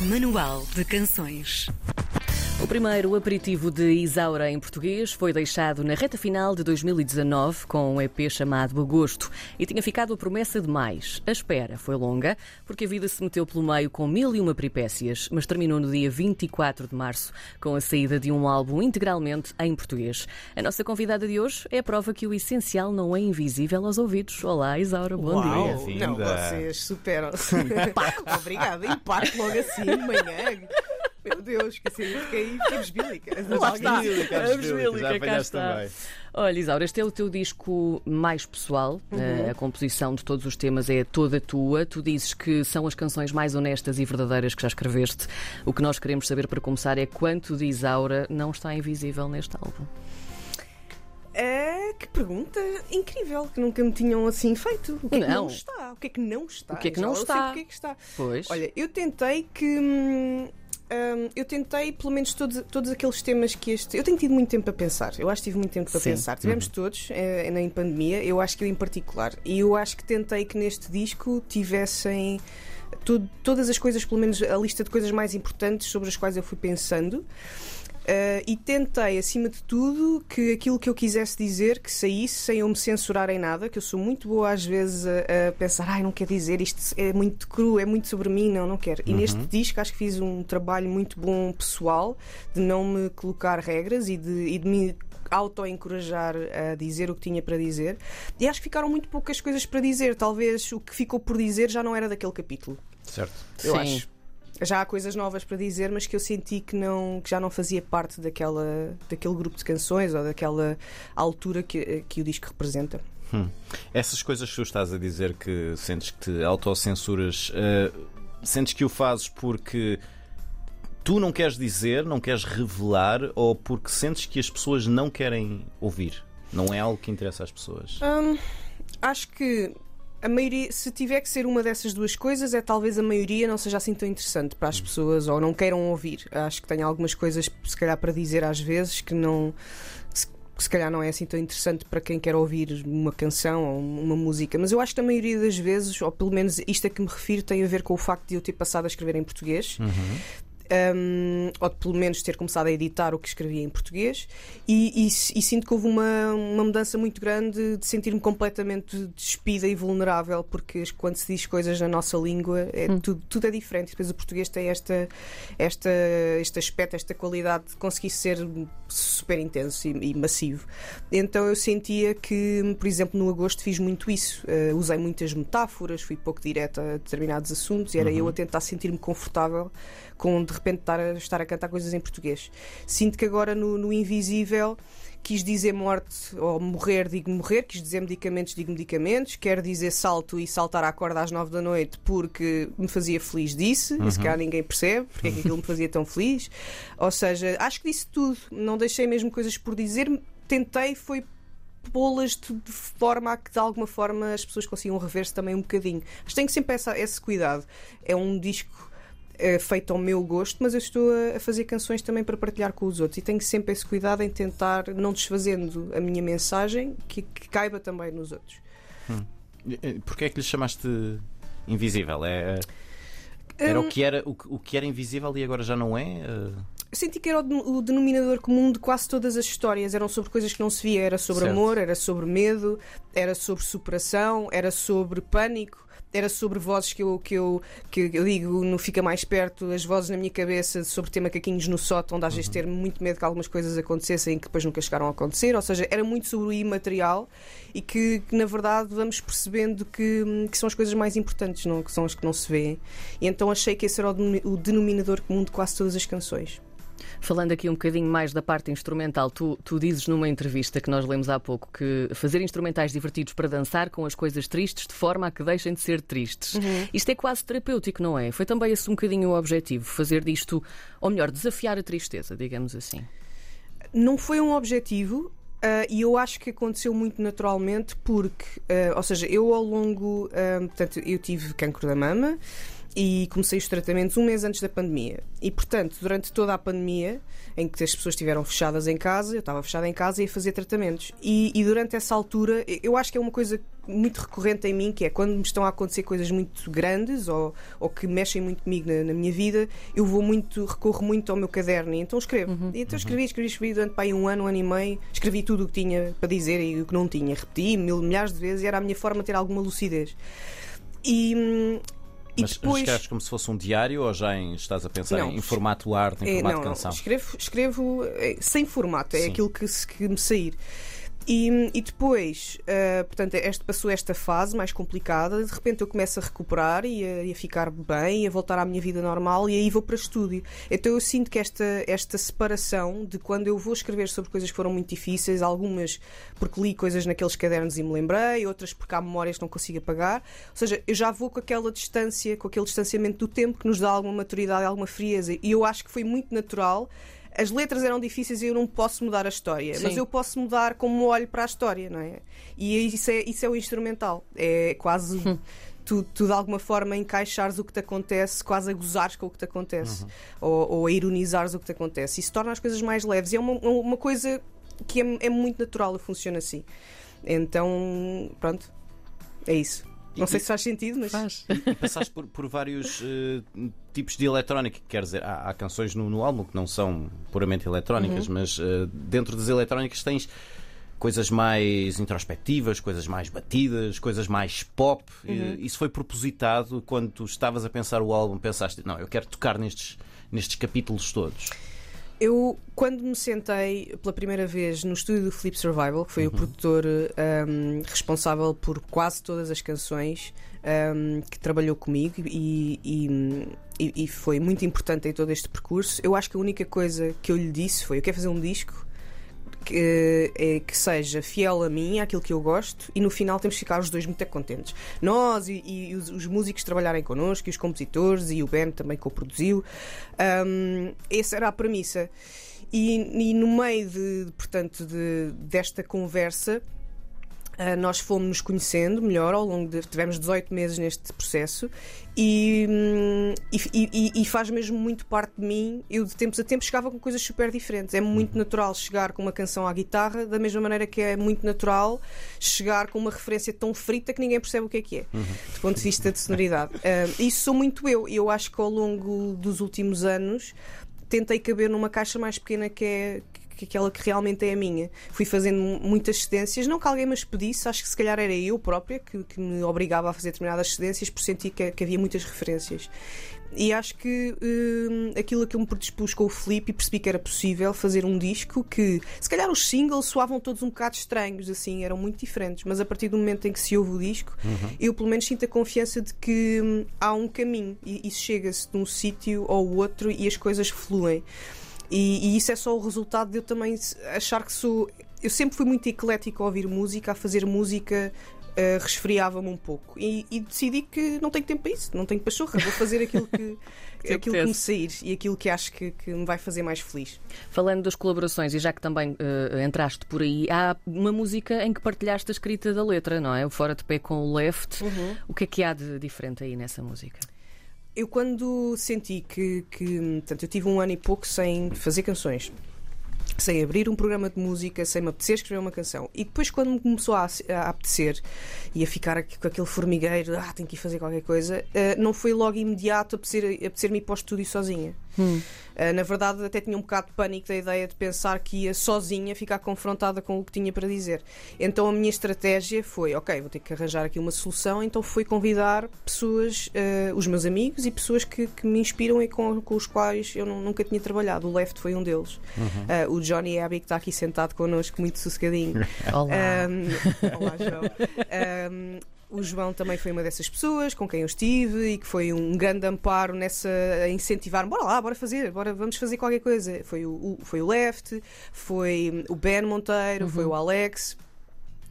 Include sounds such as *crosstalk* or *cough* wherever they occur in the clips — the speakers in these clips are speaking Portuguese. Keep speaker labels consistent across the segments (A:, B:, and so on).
A: Manual de Canções.
B: O primeiro aperitivo de Isaura em português foi deixado na reta final de 2019 com um EP chamado Agosto e tinha ficado a promessa de mais. A espera foi longa porque a vida se meteu pelo meio com mil e uma peripécias, mas terminou no dia 24 de março com a saída de um álbum integralmente em português. A nossa convidada de hoje é a prova que o essencial não é invisível aos ouvidos. Olá, Isaura, bom
C: Uau,
B: dia.
C: Não, vocês superam-se. *laughs* Obrigada. Impacto logo assim, de manhã. Meu Deus, que assim, fiquei, fiquei besbílica.
B: Lá está.
D: Besbílica,
B: A
D: já
B: cá está.
D: também.
B: Olha, Isaura, este é o teu disco mais pessoal. Eh, A composição de todos os temas é toda tua. Tu dizes que são as canções mais honestas e verdadeiras que já escreveste. O que nós queremos saber para começar é quanto de Isaura não está invisível neste álbum.
C: É, que pergunta incrível, que nunca me tinham assim feito. O que é que
B: Não.
C: não está? O que é que não está?
B: O que é que não está?
C: o que é que está.
B: Pois.
C: Olha, eu tentei que. hum, hum, eu tentei, pelo menos, todos, todos aqueles temas que este. Eu tenho tido muito tempo para pensar. Eu acho que tive muito tempo para
B: Sim.
C: pensar. Tivemos todos, eh, na em pandemia, eu acho que eu em particular. E eu acho que tentei que neste disco tivessem. tudo- todas as coisas, pelo menos a lista de coisas mais importantes sobre as quais eu fui pensando. Uh, e tentei, acima de tudo, que aquilo que eu quisesse dizer que saísse sem eu me censurar em nada, que eu sou muito boa às vezes a, a pensar, ai, não quer dizer, isto é muito cru, é muito sobre mim, não, não quero. E neste disco acho que fiz um trabalho muito bom pessoal de não me colocar regras e de, e de me auto-encorajar a dizer o que tinha para dizer. E acho que ficaram muito poucas coisas para dizer. Talvez o que ficou por dizer já não era daquele capítulo.
D: Certo.
C: Eu
B: Sim.
C: acho. Já há coisas novas para dizer, mas que eu senti que, não, que já não fazia parte daquela, daquele grupo de canções ou daquela altura que, que o disco representa.
D: Hum. Essas coisas que tu estás a dizer que sentes que te autocensuras, eh, sentes que o fazes porque tu não queres dizer, não queres revelar ou porque sentes que as pessoas não querem ouvir? Não é algo que interessa às pessoas.
C: Hum, acho que a maioria, se tiver que ser uma dessas duas coisas, é talvez a maioria não seja assim tão interessante para as pessoas ou não queiram ouvir. Acho que tenho algumas coisas, se calhar, para dizer às vezes que não. Se, se calhar não é assim tão interessante para quem quer ouvir uma canção ou uma música, mas eu acho que a maioria das vezes, ou pelo menos isto a que me refiro, tem a ver com o facto de eu ter passado a escrever em português. Um, ou de pelo menos ter começado a editar o que escrevia em português. E, e- e sinto que houve uma, uma mudança muito grande de sentir-me completamente despida e vulnerável porque quando se diz coisas na nossa língua é, tudo, tudo é diferente. Depois o português tem esta, esta, este aspecto, esta qualidade de conseguir ser super intenso e, e massivo. Então eu sentia que por exemplo no agosto fiz muito isso. Uh, usei muitas metáforas, fui pouco direta a determinados assuntos e era eu a tentar sentir-me confortável com de repente estar a, estar a cantar coisas em português. Sinto que agora no, no Invisível quis dizer morte ou morrer, digo morrer, quis dizer medicamentos, digo medicamentos, quero dizer salto e saltar à corda às nove da noite porque me fazia feliz, disse, e se calhar ninguém percebe porque é que aquilo me fazia tão feliz. Ou seja, acho que disse tudo, não deixei mesmo coisas por dizer, tentei, foi pô-las de, de forma a que de alguma forma as pessoas consigam rever-se também um bocadinho. Mas tenho sempre essa, esse cuidado. É um disco eh, feito ao meu gosto, mas eu estou a, fazer canções também para partilhar com os outros e tenho sempre esse cuidado em tentar, não desfazendo a minha mensagem, que, que caiba também nos outros.
D: Eh, Porquê é que lhe chamaste invisível? É, era o, que era, o, o que era invisível e agora já não é? Eh,
C: senti que era o denominador comum de quase todas as histórias. Eram sobre coisas que não se via. Era sobre
D: Certo.
C: amor, era sobre medo, era sobre superação, era sobre pânico, era sobre vozes que eu, que eu, que eu digo no Fica Mais Perto, as vozes na minha cabeça sobre ter macaquinhos no sótão, onde às vezes ter muito medo que algumas coisas acontecessem e que depois nunca chegaram a acontecer. Ou seja, era muito sobre o imaterial e que, que, na verdade vamos percebendo que, que são as coisas mais importantes, não? que são as que não se vêem. E então achei que esse era o denominador comum de quase todas as canções.
B: Falando aqui um bocadinho mais da parte instrumental, tu, tu dizes numa entrevista que nós lemos há pouco que fazer instrumentais divertidos para dançar com as coisas tristes de forma a que deixem de ser tristes. Isto é quase terapêutico, não é? Foi também esse um bocadinho o objetivo, fazer disto, ou melhor, desafiar a tristeza, digamos assim.
C: Não foi um objetivo. ah, e eu acho que aconteceu muito naturalmente porque, ah, ou seja, eu ao longo, ah, portanto, eu tive cancro da mama e comecei os tratamentos um mês antes da pandemia. E, portanto, durante toda a pandemia, em que as pessoas estiveram fechadas em casa, eu estava fechada em casa e ia fazer tratamentos. E, e, durante essa altura, eu acho que é uma coisa muito recorrente em mim, que é quando me estão a acontecer coisas muito grandes ou, ou que mexem muito comigo na, na, minha vida, eu vou muito, recorro muito ao meu caderno e então escrevo. Uhum, e então escrevi, escrevi, escrevi durante aí um ano, um ano e meio, escrevi tudo o que tinha para dizer e o que não tinha. Repeti mil, milhares de vezes e era a minha forma de ter alguma lucidez. E, hum,
D: e Mas depois... escreves como se fosse um diário ou já em, estás a pensar não, em, formato arte, em é, formato
C: não,
D: canção?
C: Não, escrevo, escrevo eh, sem formato, é Sim. aquilo que, que me sair. E, e depois, uh, portanto, este, passou esta fase mais complicada, de repente eu começo a recuperar e a, e a, ficar bem, a voltar à minha vida normal, e aí vou para estúdio. Então eu sinto que esta, esta separação de quando eu vou escrever sobre coisas que foram muito difíceis, algumas porque li coisas naqueles cadernos e me lembrei, outras porque há memórias que não consigo apagar, ou seja, eu já vou com aquela distância, com aquele distanciamento do tempo que nos dá alguma maturidade, alguma frieza, e eu acho que foi muito natural as letras eram difíceis e eu não posso mudar a história, Sim. mas eu posso mudar como olho para a história, não é? E isso é, isso é o instrumental. É quase. Hum. Tu, tu, de alguma forma encaixares o que te acontece, quase a gozares com o que te acontece, uhum. ou, ou, a ironizares o que te acontece. Isso torna as coisas mais leves. E é uma, uma coisa que é, é muito natural, funciona assim. Então, pronto, é isso. Não e, sei se faz sentido, mas.
B: Faz.
D: E, *laughs* passaste por, por vários uh, tipos de eletrónica, quer dizer, há, há canções no, no, álbum que não são puramente eletrónicas, uhum. mas uh, dentro das eletrónicas tens coisas mais introspectivas, coisas mais batidas, coisas mais pop. Uhum. Isso foi propositado quando tu estavas a pensar o álbum, pensaste, não, eu quero tocar nestes, nestes capítulos todos.
C: Eu, quando me sentei pela primeira vez no estúdio do Flip Survival, que foi uhum. o produtor um, responsável por quase todas as canções um, que trabalhou comigo e, e, e, foi muito importante em todo este percurso, eu acho que a única coisa que eu lhe disse foi: Eu quero fazer um disco que, é, que seja fiel a mim, àquilo que eu gosto, e no final temos que ficar os dois muito contentes. Nós e, e os, os, músicos trabalharem connosco, e os compositores, e o Ben também co-produziu. Um, essa era a premissa. E, e no meio de, portanto, de, desta conversa, nós fomos nos conhecendo melhor ao longo de. Tivemos 18 meses neste processo e, hum, e, e, e, faz mesmo muito parte de mim. Eu, de tempos a tempos, chegava com coisas super diferentes. É muito uhum. natural chegar com uma canção à guitarra, da mesma maneira que é muito natural chegar com uma referência tão frita que ninguém percebe o que é que é, uhum. do ponto de vista de sonoridade. Uh, *laughs* isso sou muito eu. E eu acho que ao longo dos últimos anos tentei caber numa caixa mais pequena que é que aquela que realmente é a minha. Fui fazendo muitas cedências, não que alguém me as pedisse, acho que se calhar era eu própria que, que me obrigava a fazer determinadas cedências por sentir que, que havia muitas referências. E acho que hum, aquilo que eu me predispus com o Felipe e percebi que era possível fazer um disco que, se calhar, os singles soavam todos um bocado estranhos, assim, eram muito diferentes, mas a partir do momento em que se ouve o disco, uhum. eu pelo menos sinto a confiança de que hum, há um caminho e, e chega-se de um sítio ao outro e as coisas fluem. E, e, isso é só o resultado de eu também achar que sou. Eu sempre fui muito eclético a ouvir música, a fazer música. Uh, resfriava-me um pouco e, e, decidi que não tenho tempo para isso, não tenho pachorra, vou fazer aquilo que, *laughs* que aquilo que me sair e aquilo que acho que, que, me vai fazer mais feliz.
B: Falando das colaborações, e já que também uh, entraste por aí, há uma música em que partilhaste a escrita da letra, não é? O Fora de Pé com o Left. Uhum. O que é que há de diferente aí nessa música?
C: Eu quando senti que, que portanto, eu tive um ano e pouco sem fazer canções sem abrir um programa de música, sem me apetecer escrever uma canção. E depois, quando me começou a, a apetecer e a ficar aqui, com aquele formigueiro, ah, tenho que ir fazer qualquer coisa, uh, não foi logo imediato apetecer-me apetecer ir para o estúdio sozinha. Hum. Uh, na verdade, até tinha um bocado de pânico da ideia de pensar que ia sozinha ficar confrontada com o que tinha para dizer. Então a minha estratégia foi: ok, vou ter que arranjar aqui uma solução. Então fui convidar pessoas, uh, os meus amigos e pessoas que, que me inspiram e com, com os quais eu não, nunca tinha trabalhado. O Left foi um deles. Uhum. Uh, o Johnny Abbey, que está aqui sentado connosco, muito sossegadinho. *laughs*
B: Olá.
C: Um, olá, João. Um, o João também foi uma dessas pessoas com quem eu estive e que foi um grande amparo nessa a incentivar-me. Bora lá, bora fazer, bora, vamos fazer qualquer coisa. Foi o, o foi o Left, foi o Ben Monteiro, uhum. foi o Alex.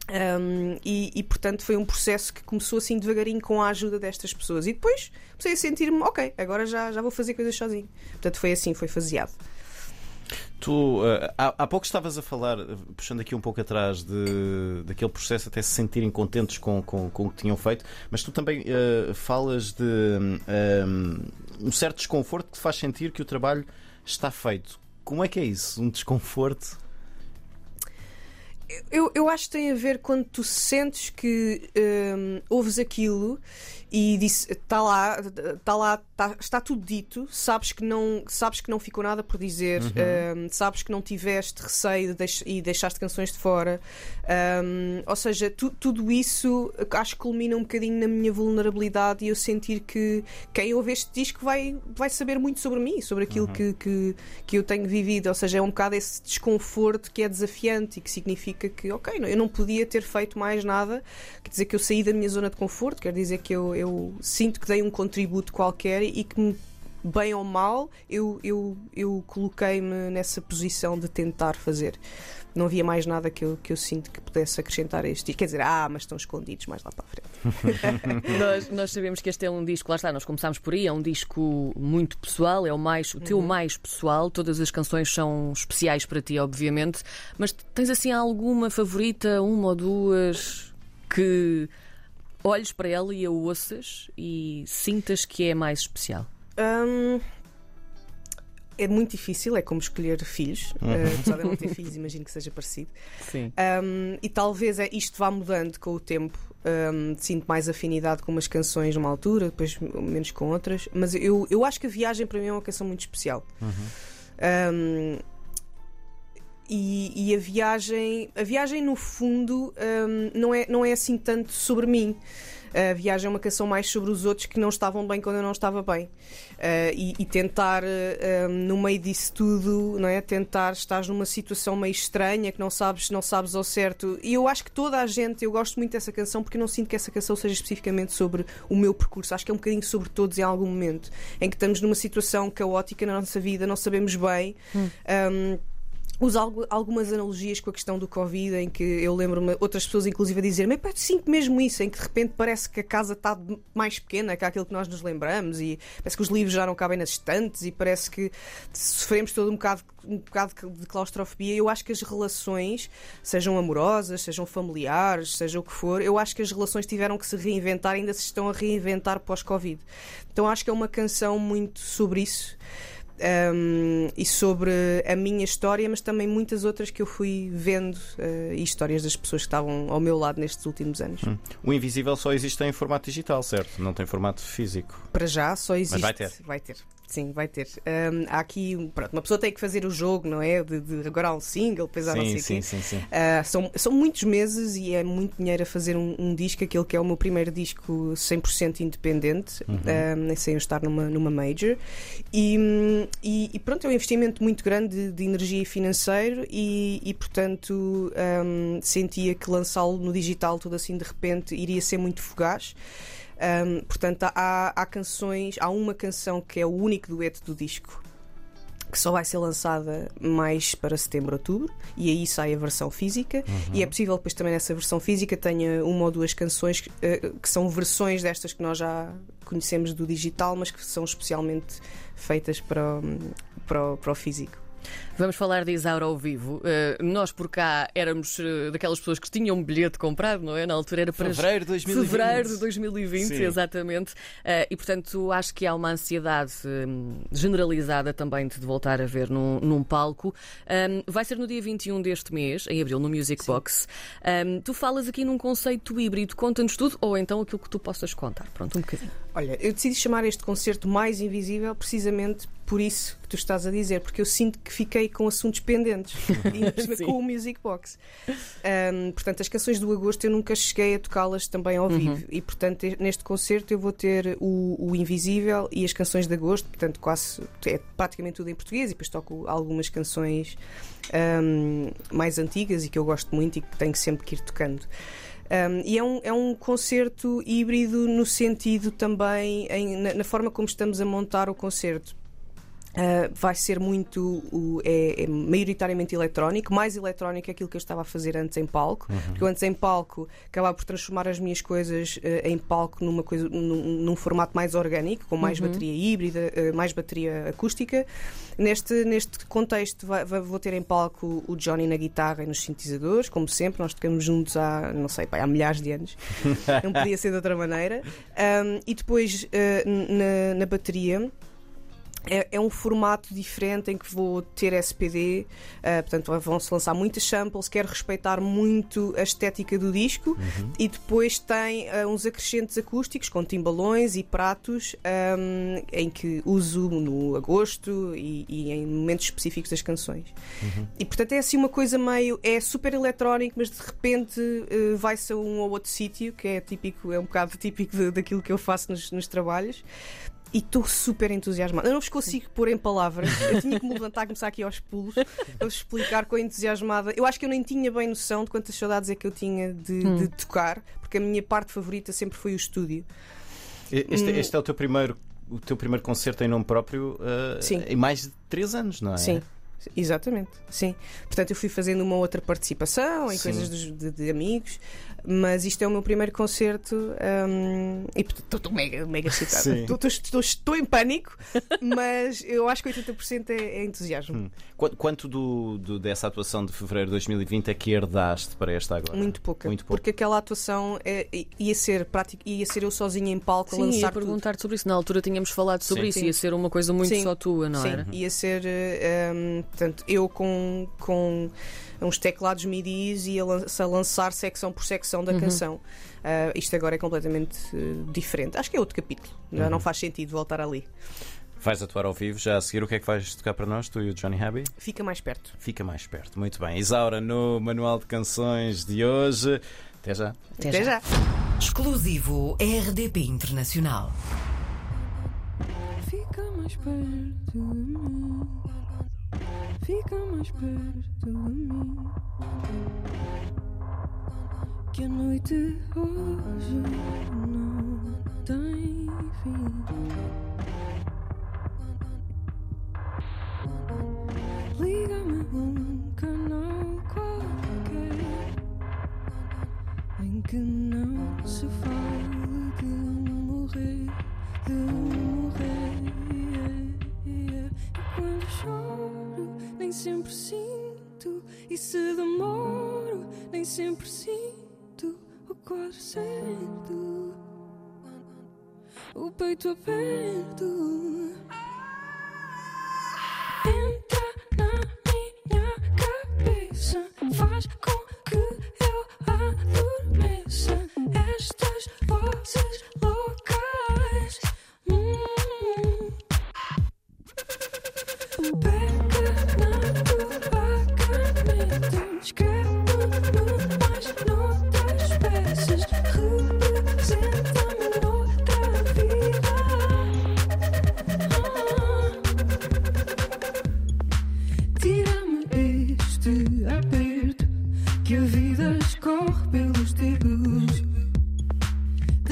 C: Um, e, e, portanto foi um processo que começou assim devagarinho com a ajuda destas pessoas. E depois comecei a sentir-me, ok, agora já, já vou fazer coisas sozinho. Portanto foi assim, foi faseado.
D: Tu, uh, há, há, pouco estavas a falar, puxando aqui um pouco atrás, de, daquele processo até se sentirem contentes com, com, com o que tinham feito, mas tu também uh, falas de um, um certo desconforto que te faz sentir que o trabalho está feito. Como é que é isso? Um desconforto?
C: Eu, eu acho que tem a ver quando tu sentes que um, ouves aquilo e disse está lá está lá tá, está tudo dito. Sabes que não sabes que não ficou nada por dizer. Uhum. um, sabes que não tiveste receio de deix e deixaste canções de fora. Um, ou seja tu, tudo isso acho que culmina um bocadinho na minha vulnerabilidade e eu sentir que quem ouve este disco vai vai saber muito sobre mim sobre aquilo uhum. que, que que eu tenho vivido. Ou seja é um bocado esse desconforto que é desafiante e que significa que ok eu não podia ter feito mais nada. Quer dizer que eu saí da minha zona de conforto quer dizer que eu eu sinto que dei um contributo qualquer e que, bem ou mal, eu, eu, eu coloquei-me nessa posição de tentar fazer. Não havia mais nada que eu, que eu sinto que pudesse acrescentar a este. Quer dizer, ah, mas estão escondidos mais lá para a
B: frente. *laughs* nós, nós, sabemos que este é um disco, lá está, nós começámos por aí, é um disco muito pessoal, é o, mais, o teu uhum. mais pessoal. Todas as canções são especiais para ti, obviamente. Mas tens assim alguma favorita, uma ou duas, que olhes para ela e a ouças e sintas que é mais especial? Um,
C: é muito difícil, é como escolher filhos. Uhum. Uh, apesar de eu não ter filhos, imagino que seja parecido.
B: Sim.
C: Um, e talvez é, isto vá mudando com o tempo. Um, sinto mais afinidade com umas canções numa altura, depois menos com outras. Mas eu, eu acho que a viagem para mim é uma canção muito especial. Uhum. Um, e, e, a viagem, a viagem no fundo um, não, é, não é assim tanto sobre mim. A viagem é uma canção mais sobre os outros que não estavam bem quando eu não estava bem. Uh, e, e, tentar, uh, no meio disso tudo, não é? tentar estar numa situação meio estranha que não sabes, não sabes ao certo. E eu acho que toda a gente, eu gosto muito dessa canção porque eu não sinto que essa canção seja especificamente sobre o meu percurso. Acho que é um bocadinho sobre todos em algum momento em que estamos numa situação caótica na nossa vida, não sabemos bem. Hum. Um, uso algumas analogias com a questão do Covid, em que eu lembro-me outras pessoas, inclusive, a dizer: Mas sinto mesmo isso, em que de repente parece que a casa está mais pequena que aquilo que nós nos lembramos, e parece que os livros já não cabem nas estantes, e parece que sofremos todo um bocado, um bocado de claustrofobia. Eu acho que as relações, sejam amorosas, sejam familiares, seja o que for, eu acho que as relações tiveram que se reinventar, ainda se estão a reinventar pós-Covid. Então acho que é uma canção muito sobre isso um, e sobre a minha história, mas também muitas outras que eu fui vendo uh, e histórias das pessoas que estavam ao meu lado nestes últimos anos. Hum.
D: O Invisível só existe em formato digital, certo? Não tem formato físico.
C: Para já só existe. Mas
D: vai ter.
C: Vai ter. Sim, vai ter. Um, há aqui, pronto, uma pessoa tem que fazer o jogo, não é? De, de agora há um single, depois há sim, não sei
D: sim, sim, sim.
C: Uh, são, são muitos meses e é muito dinheiro a fazer um, um disco, aquele que é o meu primeiro disco 100% independente, uhum. um, sem eu estar numa, numa major. E, e, e, pronto, é um investimento muito grande de, de energia e financeiro e, e portanto, sentia que lançá-lo no digital, tudo assim de repente, iria ser muito fugaz. Um, portanto, há, há canções, há uma canção que é o único dueto do disco que só vai ser lançada mais para setembro, outubro, e aí sai a versão física. Uhum. E é possível depois também nessa versão física tenha uma ou duas canções que, uh, que são versões destas que nós já conhecemos do digital, mas que são especialmente feitas para, para, para o físico.
B: Vamos falar de Isaura ao vivo. Uh, nós por cá éramos uh, daquelas pessoas que tinham um bilhete comprado, não é? Na altura era para
D: fevereiro de 2020.
B: Fevereiro de 2020, Sim. exatamente. Uh, e portanto acho que há uma ansiedade generalizada também de voltar a ver num, num palco. Um, vai ser no dia 21 deste mês, em abril, no Music Sim. Box. Um, tu falas aqui num conceito híbrido, conta-nos tudo ou então aquilo que tu possas contar. Pronto, um bocadinho.
C: Olha, eu decidi chamar este concerto mais invisível precisamente por isso que tu estás a dizer, porque eu sinto que fiquei com assuntos pendentes *laughs* com o Music Box. Um, portanto, as canções do agosto eu nunca cheguei a tocá-las também ao vivo uhum. e, portanto, neste concerto eu vou ter o, o, Invisível e as canções de agosto, portanto, quase é praticamente tudo em português e depois toco algumas canções um, mais antigas e que eu gosto muito e que tenho sempre que ir tocando. Um, e é um, é um concerto híbrido no sentido também em, na, na, forma como estamos a montar o concerto Uh, vai ser muito o, é, é, maioritariamente eletrónico, mais eletrónico é aquilo que eu estava a fazer antes em palco, uhum. porque eu antes em palco acabava por transformar as minhas coisas uh, em palco numa coisa, num, num, formato mais orgânico, com mais uhum. bateria híbrida, uh, mais bateria acústica. Neste, neste contexto vai, vai, vou ter em palco o Johnny na guitarra e nos sintetizadores, como sempre, nós tocamos juntos há, não sei, há milhares de anos, *laughs* não podia ser de outra maneira. Um, e depois na, na bateria é, é, um formato diferente em que vou ter SPD, uh, portanto vão-se lançar muitas samples, quero respeitar muito a estética do disco uhum. e depois tem uh, uns acrescentos acústicos com timbalões e pratos um, em que uso no agosto e, e, em momentos específicos das canções. Uhum. E portanto é assim uma coisa meio. é super eletrónico, mas de repente uh, vai-se a um ou outro sítio, que é típico, é um bocado *laughs* típico de, daquilo que eu faço nos, nos trabalhos e estou super entusiasmada. Eu não vos consigo pôr em palavras. Eu tinha que me levantar e começar aqui aos pulos a vos explicar quão entusiasmada. Eu acho que eu nem tinha bem noção de quantas saudades é que eu tinha de, hum. de tocar, porque a minha parte favorita sempre foi o estúdio.
D: Este, hum. este é o teu primeiro o teu primeiro concerto em nome próprio uh, em mais de 3 anos, não é?
C: Sim. Exatamente, sim. Portanto, eu fui fazendo uma outra participação em sim. coisas de, de, amigos, mas isto é o meu primeiro concerto um, e estou mega, mega excitada. Estou em pânico, *laughs* mas eu acho que 80% é, é entusiasmo. Hum.
D: Quanto do, do, dessa atuação de fevereiro de 2020 é que herdaste para esta agora?
C: Muito pouca. Muito. Porque aquela atuação é, ia, ser prática, ia ser eu sozinha em palco
E: Sim,
C: a lançar.
E: Ia perguntar tudo. sobre isso. Na altura tínhamos falado sobre Sim. isso. Sim. Ia ser uma coisa muito Sim. só tua, não
C: Sim.
E: era?
C: Ia ser, um, portanto, eu com. com uns teclados MIDI e a lançar secção por secção da uhum. canção. Uh, isto agora é completamente uh, diferente. Acho que é outro capítulo. Já uhum. não faz sentido voltar ali.
D: Vais atuar ao vivo já a seguir. O que é que vais tocar para nós, tu e o Johnny Abbey?
C: Fica mais perto.
D: Fica mais perto, muito bem. Isaura, no Manual de Canções de hoje. Até já.
C: Até, Até já. já.
F: Exclusivo RDP Internacional.
B: Fica mais perto de mim fica mais perto de mim. Que a noite hoje não tem fim. Liga-me um canal qualquer em que não se fale de morrer, de E se demoro, nem sempre sinto o quadro certo. O peito aberto.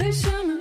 B: Deixa-me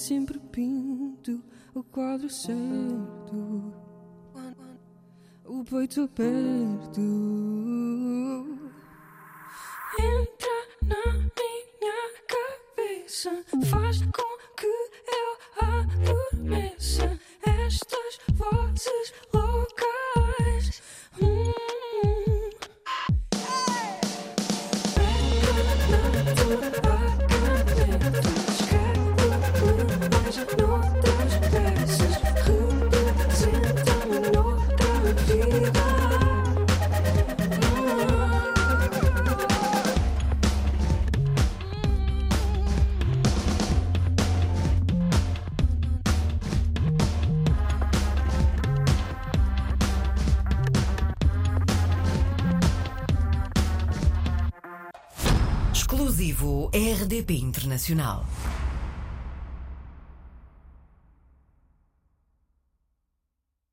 B: sempre pinto o quadro certo. O peito aberto. Entra na minha cabeça. Faz com que eu adormeça. Estas vozes loucas.
G: Internacional.